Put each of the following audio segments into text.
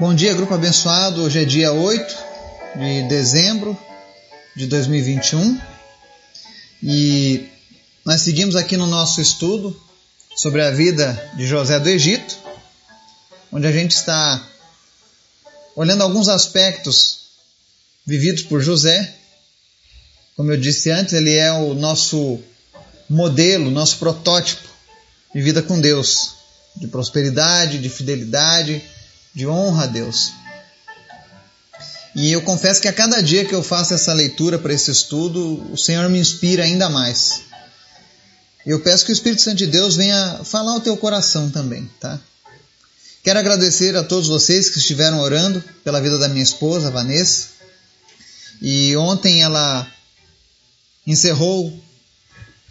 Bom dia, grupo abençoado. Hoje é dia 8 de dezembro de 2021 e nós seguimos aqui no nosso estudo sobre a vida de José do Egito, onde a gente está olhando alguns aspectos vividos por José. Como eu disse antes, ele é o nosso modelo, nosso protótipo de vida com Deus, de prosperidade, de fidelidade de honra a Deus. E eu confesso que a cada dia que eu faço essa leitura para esse estudo, o Senhor me inspira ainda mais. Eu peço que o Espírito Santo de Deus venha falar ao teu coração também, tá? Quero agradecer a todos vocês que estiveram orando pela vida da minha esposa, Vanessa. E ontem ela encerrou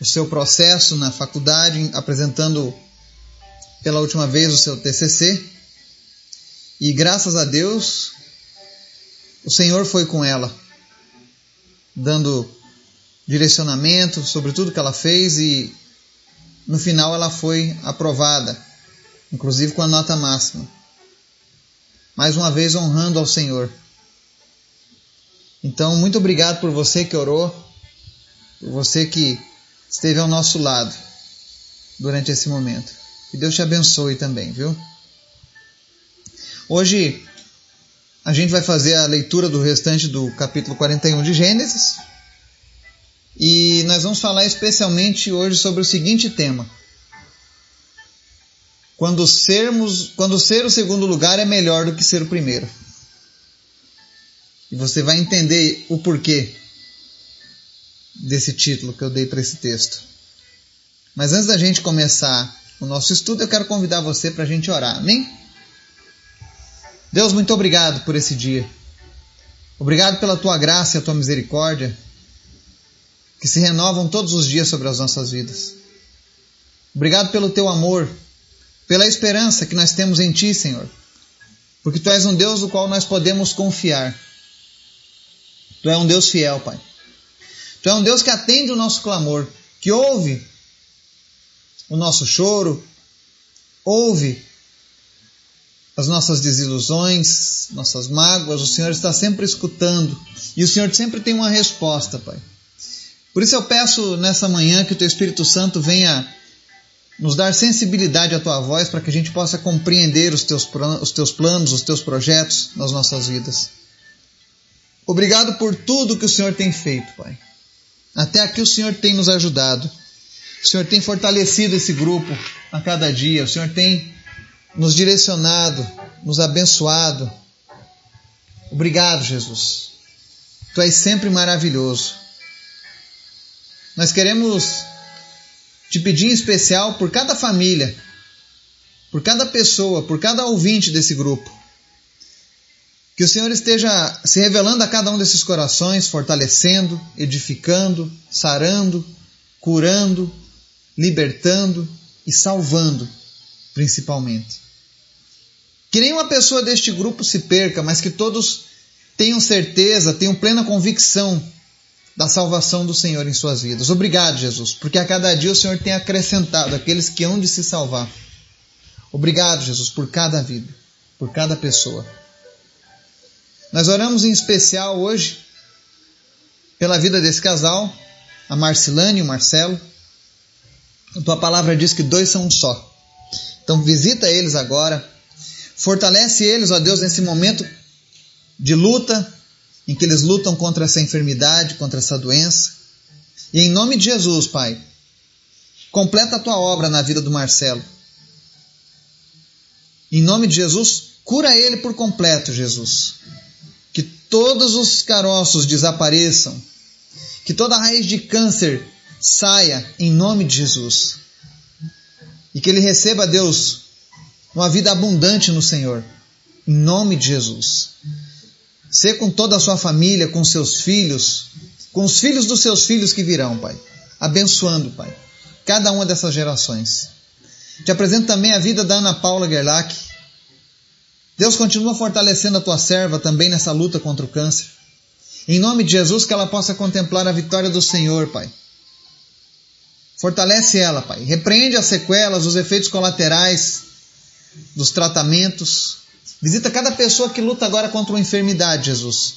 o seu processo na faculdade, apresentando pela última vez o seu TCC. E graças a Deus, o Senhor foi com ela, dando direcionamento sobre tudo que ela fez e no final ela foi aprovada, inclusive com a nota máxima. Mais uma vez honrando ao Senhor. Então, muito obrigado por você que orou, por você que esteve ao nosso lado durante esse momento. Que Deus te abençoe também, viu? Hoje a gente vai fazer a leitura do restante do capítulo 41 de Gênesis. E nós vamos falar especialmente hoje sobre o seguinte tema: quando sermos, quando ser o segundo lugar é melhor do que ser o primeiro. E você vai entender o porquê desse título que eu dei para esse texto. Mas antes da gente começar o nosso estudo, eu quero convidar você para a gente orar. Amém? Deus, muito obrigado por esse dia. Obrigado pela tua graça e a tua misericórdia, que se renovam todos os dias sobre as nossas vidas. Obrigado pelo teu amor, pela esperança que nós temos em ti, Senhor, porque tu és um Deus no qual nós podemos confiar. Tu és um Deus fiel, Pai. Tu és um Deus que atende o nosso clamor, que ouve o nosso choro, ouve as nossas desilusões, nossas mágoas, o Senhor está sempre escutando e o Senhor sempre tem uma resposta, Pai. Por isso eu peço nessa manhã que o Teu Espírito Santo venha nos dar sensibilidade à Tua voz para que a gente possa compreender os teus, os teus planos, os Teus projetos nas nossas vidas. Obrigado por tudo que o Senhor tem feito, Pai. Até aqui o Senhor tem nos ajudado. O Senhor tem fortalecido esse grupo a cada dia. O Senhor tem nos direcionado, nos abençoado. Obrigado, Jesus. Tu és sempre maravilhoso. Nós queremos te pedir em especial por cada família, por cada pessoa, por cada ouvinte desse grupo. Que o Senhor esteja se revelando a cada um desses corações, fortalecendo, edificando, sarando, curando, libertando e salvando, principalmente. Que nenhuma pessoa deste grupo se perca, mas que todos tenham certeza, tenham plena convicção da salvação do Senhor em suas vidas. Obrigado, Jesus, porque a cada dia o Senhor tem acrescentado aqueles que hão de se salvar. Obrigado, Jesus, por cada vida, por cada pessoa. Nós oramos em especial hoje pela vida desse casal, a Marcilane e o Marcelo. A tua palavra diz que dois são um só. Então visita eles agora, Fortalece eles, ó Deus, nesse momento de luta, em que eles lutam contra essa enfermidade, contra essa doença. E em nome de Jesus, Pai, completa a tua obra na vida do Marcelo. Em nome de Jesus, cura ele por completo, Jesus. Que todos os caroços desapareçam. Que toda raiz de câncer saia em nome de Jesus. E que ele receba, Deus, uma vida abundante no Senhor. Em nome de Jesus. Ser com toda a sua família, com seus filhos, com os filhos dos seus filhos que virão, Pai. Abençoando, Pai, cada uma dessas gerações. Te apresento também a vida da Ana Paula Gerlach. Deus continua fortalecendo a tua serva também nessa luta contra o câncer. Em nome de Jesus, que ela possa contemplar a vitória do Senhor, Pai. Fortalece ela, Pai. Repreende as sequelas, os efeitos colaterais dos tratamentos Visita cada pessoa que luta agora contra uma enfermidade, Jesus.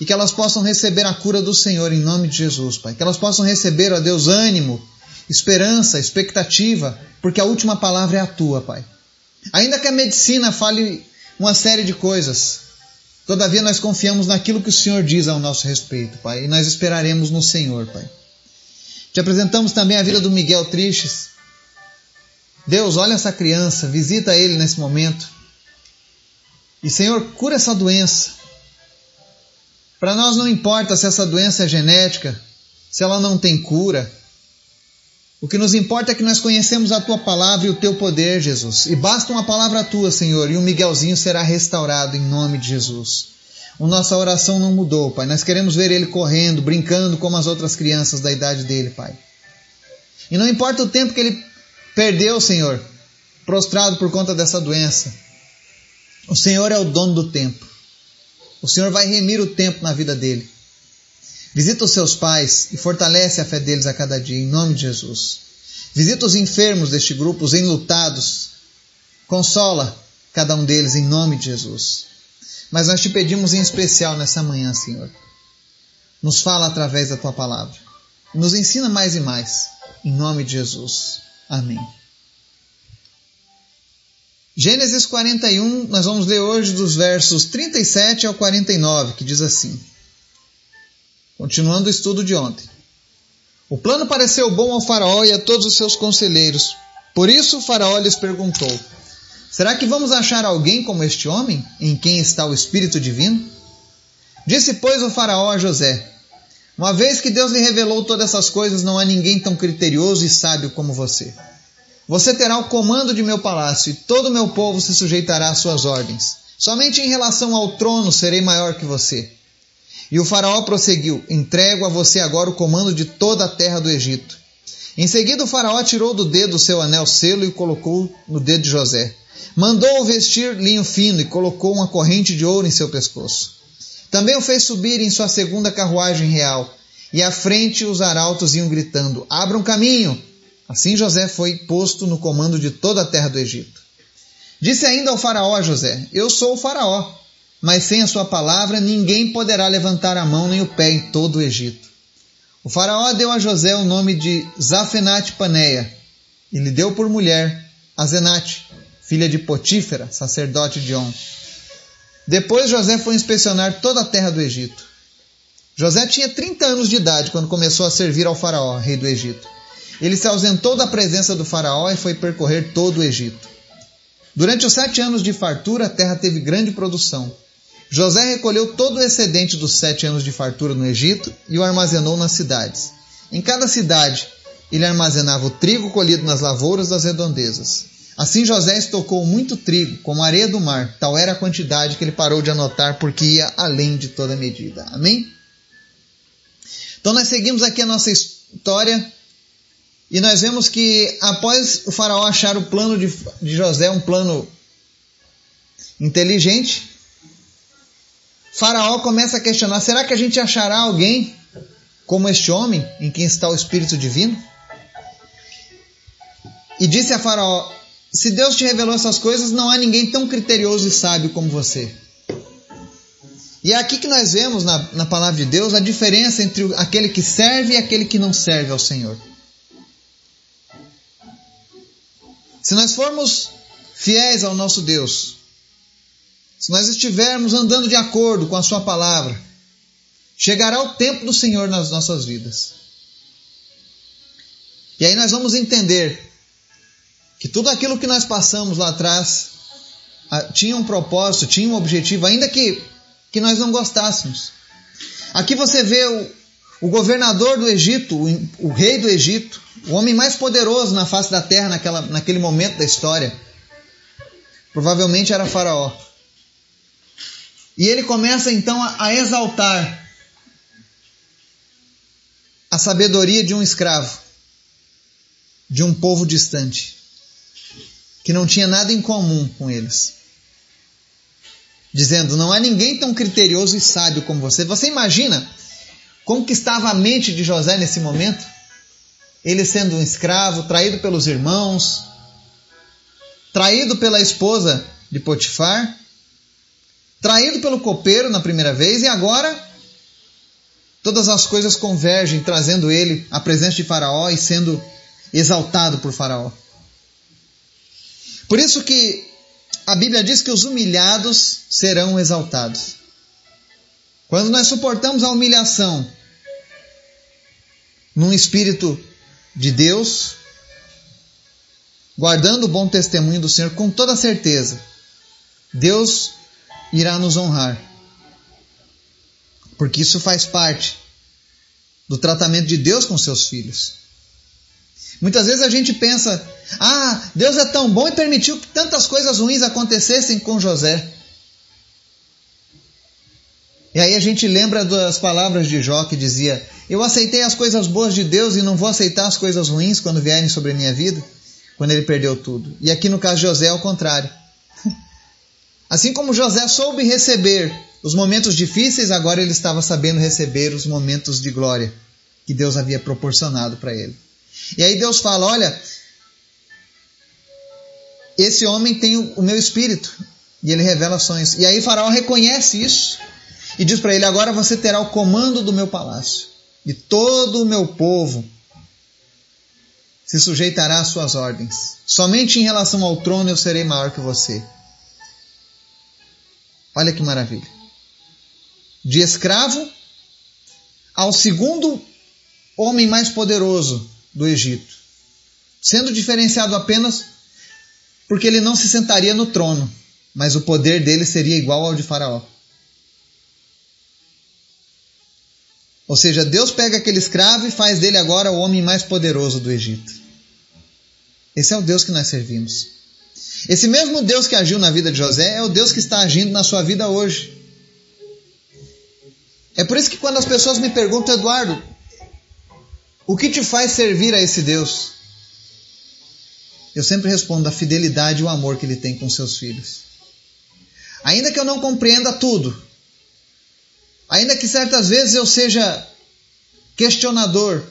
E que elas possam receber a cura do Senhor em nome de Jesus, Pai. Que elas possam receber, ó Deus, ânimo, esperança, expectativa, porque a última palavra é a tua, Pai. Ainda que a medicina fale uma série de coisas, todavia nós confiamos naquilo que o Senhor diz ao nosso respeito, Pai, e nós esperaremos no Senhor, Pai. Te apresentamos também a vida do Miguel Tristes. Deus, olha essa criança, visita ele nesse momento. E Senhor, cura essa doença. Para nós não importa se essa doença é genética, se ela não tem cura. O que nos importa é que nós conhecemos a tua palavra e o teu poder, Jesus. E basta uma palavra tua, Senhor, e o Miguelzinho será restaurado em nome de Jesus. A nossa oração não mudou, Pai. Nós queremos ver ele correndo, brincando como as outras crianças da idade dele, Pai. E não importa o tempo que ele perdeu, Senhor, prostrado por conta dessa doença. O Senhor é o dono do tempo. O Senhor vai remir o tempo na vida dele. Visita os seus pais e fortalece a fé deles a cada dia, em nome de Jesus. Visita os enfermos deste grupo, os enlutados. Consola cada um deles, em nome de Jesus. Mas nós te pedimos em especial nessa manhã, Senhor. Nos fala através da tua palavra. Nos ensina mais e mais. Em nome de Jesus. Amém. Gênesis 41, nós vamos ler hoje dos versos 37 ao 49, que diz assim: Continuando o estudo de ontem. O plano pareceu bom ao Faraó e a todos os seus conselheiros. Por isso o Faraó lhes perguntou: Será que vamos achar alguém como este homem, em quem está o Espírito Divino? Disse, pois, o Faraó a José: Uma vez que Deus lhe revelou todas essas coisas, não há ninguém tão criterioso e sábio como você. Você terá o comando de meu palácio e todo o meu povo se sujeitará às suas ordens. Somente em relação ao trono serei maior que você. E o faraó prosseguiu: Entrego a você agora o comando de toda a terra do Egito. Em seguida, o faraó tirou do dedo o seu anel selo e o colocou no dedo de José. Mandou-o vestir linho fino e colocou uma corrente de ouro em seu pescoço. Também o fez subir em sua segunda carruagem real. E à frente os arautos iam gritando: Abram caminho! Assim José foi posto no comando de toda a terra do Egito. Disse ainda ao Faraó José: Eu sou o Faraó mas sem a sua palavra ninguém poderá levantar a mão nem o pé em todo o Egito. O faraó deu a José o nome de Zafenate Paneia e lhe deu por mulher Azenate, filha de Potífera, sacerdote de On. Depois José foi inspecionar toda a terra do Egito. José tinha 30 anos de idade quando começou a servir ao faraó, rei do Egito. Ele se ausentou da presença do faraó e foi percorrer todo o Egito. Durante os sete anos de fartura, a terra teve grande produção. José recolheu todo o excedente dos sete anos de fartura no Egito e o armazenou nas cidades. Em cada cidade, ele armazenava o trigo colhido nas lavouras das redondezas. Assim José estocou muito trigo, como areia do mar, tal era a quantidade que ele parou de anotar, porque ia além de toda medida. Amém? Então nós seguimos aqui a nossa história e nós vemos que após o faraó achar o plano de, de José, um plano inteligente, Faraó começa a questionar: será que a gente achará alguém como este homem em quem está o Espírito Divino? E disse a Faraó: Se Deus te revelou essas coisas, não há ninguém tão criterioso e sábio como você. E é aqui que nós vemos na, na palavra de Deus a diferença entre aquele que serve e aquele que não serve ao Senhor. Se nós formos fiéis ao nosso Deus, se nós estivermos andando de acordo com a Sua palavra, chegará o tempo do Senhor nas nossas vidas. E aí nós vamos entender que tudo aquilo que nós passamos lá atrás tinha um propósito, tinha um objetivo, ainda que, que nós não gostássemos. Aqui você vê o, o governador do Egito, o, o, rei do Egito, o homem mais poderoso na face da terra naquela, naquele momento da história. Provavelmente era Faraó. E ele começa então a, a exaltar a sabedoria de um escravo, de um povo distante, que não tinha nada em comum com eles. Dizendo: Não há ninguém tão criterioso e sábio como você. Você imagina como que estava a mente de José nesse momento? Ele sendo um escravo, traído pelos irmãos, traído pela esposa de Potifar, traído pelo copeiro na primeira vez e agora todas as coisas convergem, trazendo ele à presença de Faraó e sendo exaltado por Faraó. Por isso que a Bíblia diz que os humilhados serão exaltados. Quando nós suportamos a humilhação num espírito de Deus, guardando o bom testemunho do Senhor com toda certeza, Deus irá nos honrar. Porque isso faz parte do tratamento de Deus com seus filhos. Muitas vezes a gente pensa: ah, Deus é tão bom e permitiu que tantas coisas ruins acontecessem com José. E aí a gente lembra das palavras de Jó que dizia: Eu aceitei as coisas boas de Deus e não vou aceitar as coisas ruins quando vierem sobre a minha vida, quando ele perdeu tudo. E aqui no caso de José é o contrário. Assim como José soube receber os momentos difíceis, agora ele estava sabendo receber os momentos de glória que Deus havia proporcionado para ele. E aí Deus fala: Olha, esse homem tem o meu espírito. E ele revela sonhos. E aí Faraó reconhece isso e diz para ele: Agora você terá o comando do meu palácio, e todo o meu povo se sujeitará às suas ordens. Somente em relação ao trono eu serei maior que você. Olha que maravilha. De escravo ao segundo homem mais poderoso do Egito, sendo diferenciado apenas porque ele não se sentaria no trono, mas o poder dele seria igual ao de Faraó. Ou seja, Deus pega aquele escravo e faz dele agora o homem mais poderoso do Egito. Esse é o Deus que nós servimos. Esse mesmo Deus que agiu na vida de José é o Deus que está agindo na sua vida hoje. É por isso que quando as pessoas me perguntam, Eduardo, o que te faz servir a esse Deus? Eu sempre respondo a fidelidade e o amor que ele tem com seus filhos. Ainda que eu não compreenda tudo, Ainda que certas vezes eu seja questionador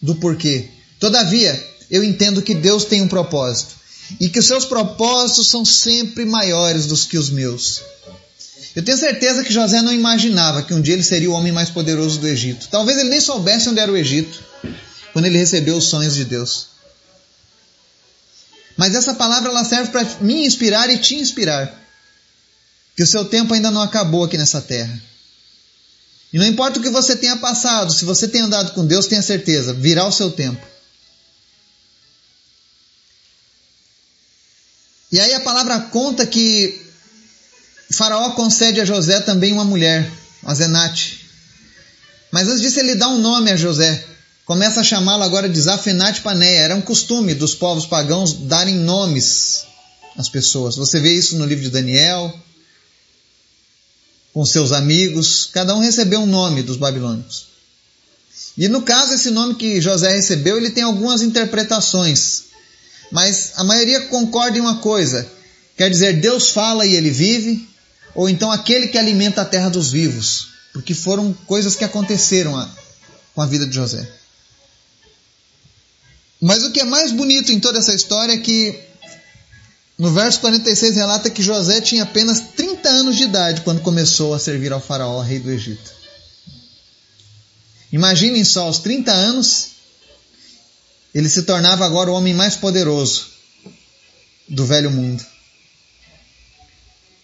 do porquê. Todavia, eu entendo que Deus tem um propósito e que os seus propósitos são sempre maiores do que os meus. Eu tenho certeza que José não imaginava que um dia ele seria o homem mais poderoso do Egito. Talvez ele nem soubesse onde era o Egito quando ele recebeu os sonhos de Deus. Mas essa palavra ela serve para me inspirar e te inspirar. Que o seu tempo ainda não acabou aqui nessa terra. E não importa o que você tenha passado, se você tem andado com Deus, tenha certeza, virá o seu tempo. E aí a palavra conta que Faraó concede a José também uma mulher, a Zenate. Mas antes disso ele dá um nome a José. Começa a chamá-lo agora de Zafenate Paneia. Era um costume dos povos pagãos darem nomes às pessoas. Você vê isso no livro de Daniel, com seus amigos, cada um recebeu um nome dos babilônicos. E no caso, esse nome que José recebeu, ele tem algumas interpretações, mas a maioria concorda em uma coisa: quer dizer, Deus fala e ele vive, ou então aquele que alimenta a terra dos vivos, porque foram coisas que aconteceram a, com a vida de José. Mas o que é mais bonito em toda essa história é que no verso 46 relata que José tinha apenas 30 anos de idade quando começou a servir ao faraó, rei do Egito. Imaginem só, aos 30 anos, ele se tornava agora o homem mais poderoso do velho mundo.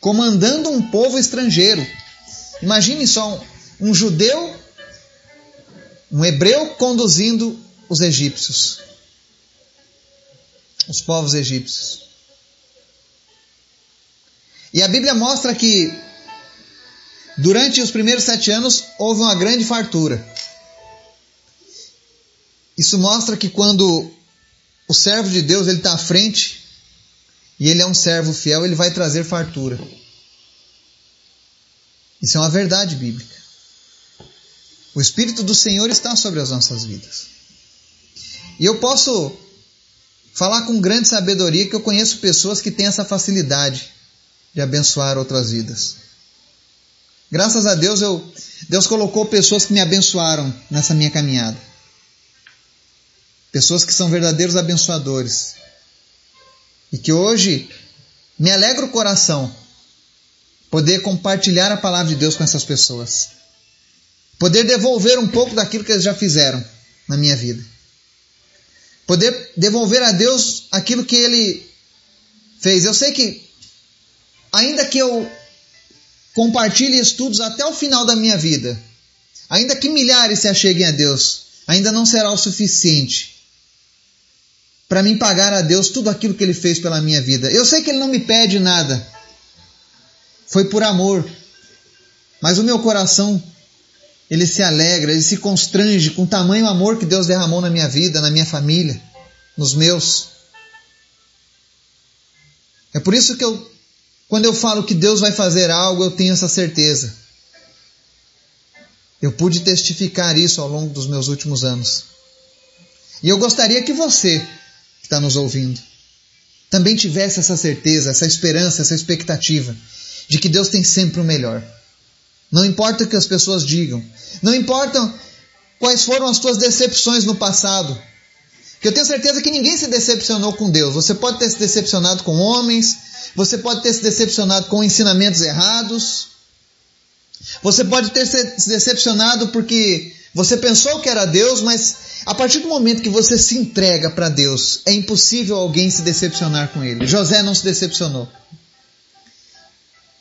Comandando um povo estrangeiro. Imaginem só, um, um judeu, um hebreu conduzindo os egípcios. Os povos egípcios. E a Bíblia mostra que durante os primeiros sete anos houve uma grande fartura. Isso mostra que quando o servo de Deus ele está à frente e ele é um servo fiel, ele vai trazer fartura. Isso é uma verdade bíblica. O Espírito do Senhor está sobre as nossas vidas. E eu posso falar com grande sabedoria que eu conheço pessoas que têm essa facilidade de abençoar outras vidas. Graças a Deus, eu, Deus colocou pessoas que me abençoaram nessa minha caminhada. Pessoas que são verdadeiros abençoadores. E que hoje me alegra o coração poder compartilhar a palavra de Deus com essas pessoas, poder devolver um pouco daquilo que eles já fizeram na minha vida, poder devolver a Deus aquilo que Ele fez. Eu sei que, ainda que eu compartilhe estudos até o final da minha vida, ainda que milhares se acheguem a Deus, ainda não será o suficiente para mim pagar a Deus tudo aquilo que Ele fez pela minha vida. Eu sei que Ele não me pede nada, foi por amor, mas o meu coração ele se alegra, ele se constrange com o tamanho amor que Deus derramou na minha vida, na minha família, nos meus. É por isso que eu, quando eu falo que Deus vai fazer algo, eu tenho essa certeza. Eu pude testificar isso ao longo dos meus últimos anos. E eu gostaria que você, está nos ouvindo, também tivesse essa certeza, essa esperança, essa expectativa de que Deus tem sempre o melhor. Não importa o que as pessoas digam, não importa quais foram as tuas decepções no passado, que eu tenho certeza que ninguém se decepcionou com Deus. Você pode ter se decepcionado com homens, você pode ter se decepcionado com ensinamentos errados, você pode ter se decepcionado porque você pensou que era Deus, mas a partir do momento que você se entrega para Deus, é impossível alguém se decepcionar com ele. José não se decepcionou.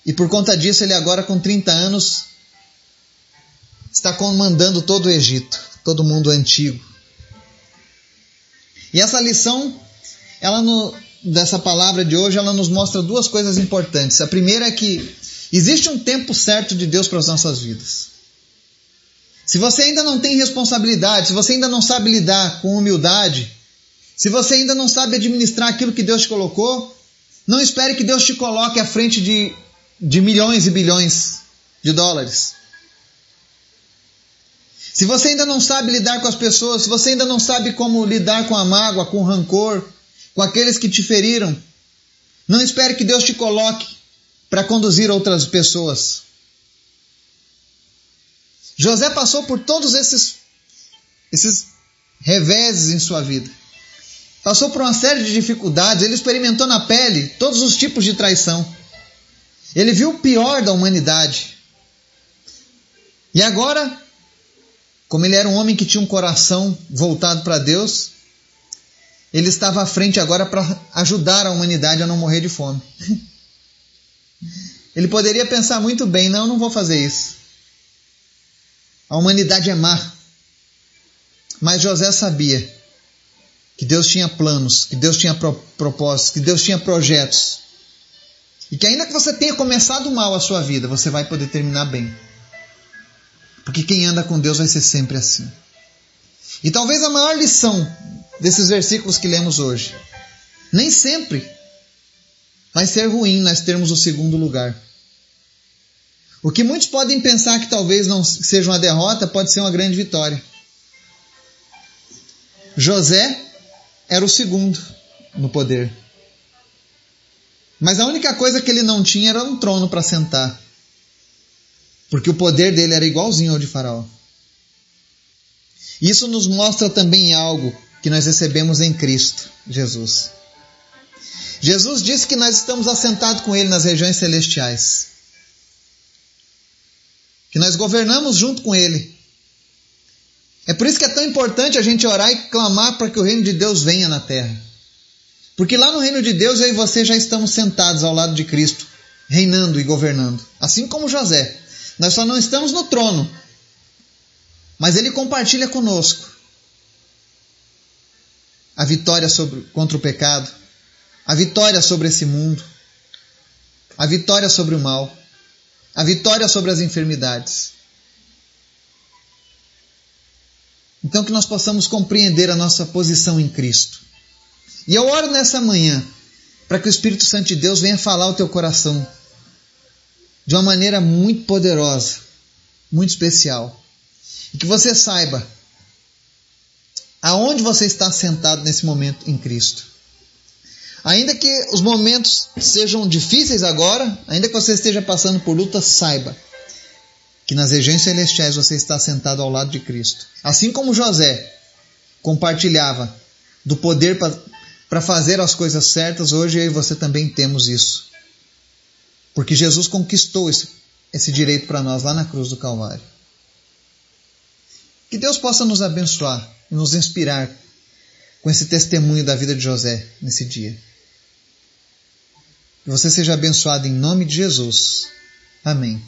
E por conta disso, ele agora com 30 anos está comandando todo o Egito, todo o mundo antigo. E essa lição, ela no, dessa palavra de hoje, ela nos mostra duas coisas importantes. A primeira é que existe um tempo certo de Deus para as nossas vidas. Se você ainda não tem responsabilidade, se você ainda não sabe lidar com humildade, se você ainda não sabe administrar aquilo que Deus te colocou, não espere que Deus te coloque à frente de, de milhões e bilhões de dólares. Se você ainda não sabe lidar com as pessoas, se você ainda não sabe como lidar com a mágoa, com o rancor, com aqueles que te feriram, não espere que Deus te coloque para conduzir outras pessoas. José passou por todos esses, esses reveses em sua vida. Passou por uma série de dificuldades, ele experimentou na pele todos os tipos de traição. Ele viu o pior da humanidade. E agora como ele era um homem que tinha um coração voltado para Deus, ele estava à frente agora para ajudar a humanidade a não morrer de fome. Ele poderia pensar muito bem: não, não vou fazer isso. A humanidade é má. Mas José sabia que Deus tinha planos, que Deus tinha pro propósitos, que Deus tinha projetos. E que ainda que você tenha começado mal a sua vida, você vai poder terminar bem. Porque quem anda com Deus vai ser sempre assim. E talvez a maior lição desses versículos que lemos hoje, nem sempre vai ser ruim nós termos o segundo lugar. O que muitos podem pensar que talvez não seja uma derrota, pode ser uma grande vitória. José era o segundo no poder. Mas a única coisa que ele não tinha era um trono para sentar. Porque o poder dele era igualzinho ao de Faraó. Isso nos mostra também algo que nós recebemos em Cristo, Jesus. Jesus disse que nós estamos assentados com Ele nas regiões celestiais. Que nós governamos junto com Ele. É por isso que é tão importante a gente orar e clamar para que o reino de Deus venha na terra. Porque lá no reino de Deus eu e você já estamos sentados ao lado de Cristo, reinando e governando. Assim como José. Nós só não estamos no trono, mas ele compartilha conosco a vitória sobre, contra o pecado, a vitória sobre esse mundo, a vitória sobre o mal, a vitória sobre as enfermidades. Então que nós possamos compreender a nossa posição em Cristo. E eu oro nessa manhã para que o Espírito Santo de Deus venha falar ao teu coração de uma maneira muito poderosa, muito especial. E que você saiba aonde você está sentado nesse momento em Cristo. Ainda que os momentos sejam difíceis agora, ainda que você esteja passando por luta, saiba que nas regiões celestiais você está sentado ao lado de Cristo. Assim como José compartilhava do poder para fazer as coisas certas, hoje eu e você também temos isso. Porque Jesus conquistou esse, esse direito para nós lá na cruz do Calvário. Que Deus possa nos abençoar e nos inspirar com esse testemunho da vida de José nesse dia. Você seja abençoado em nome de Jesus. Amém.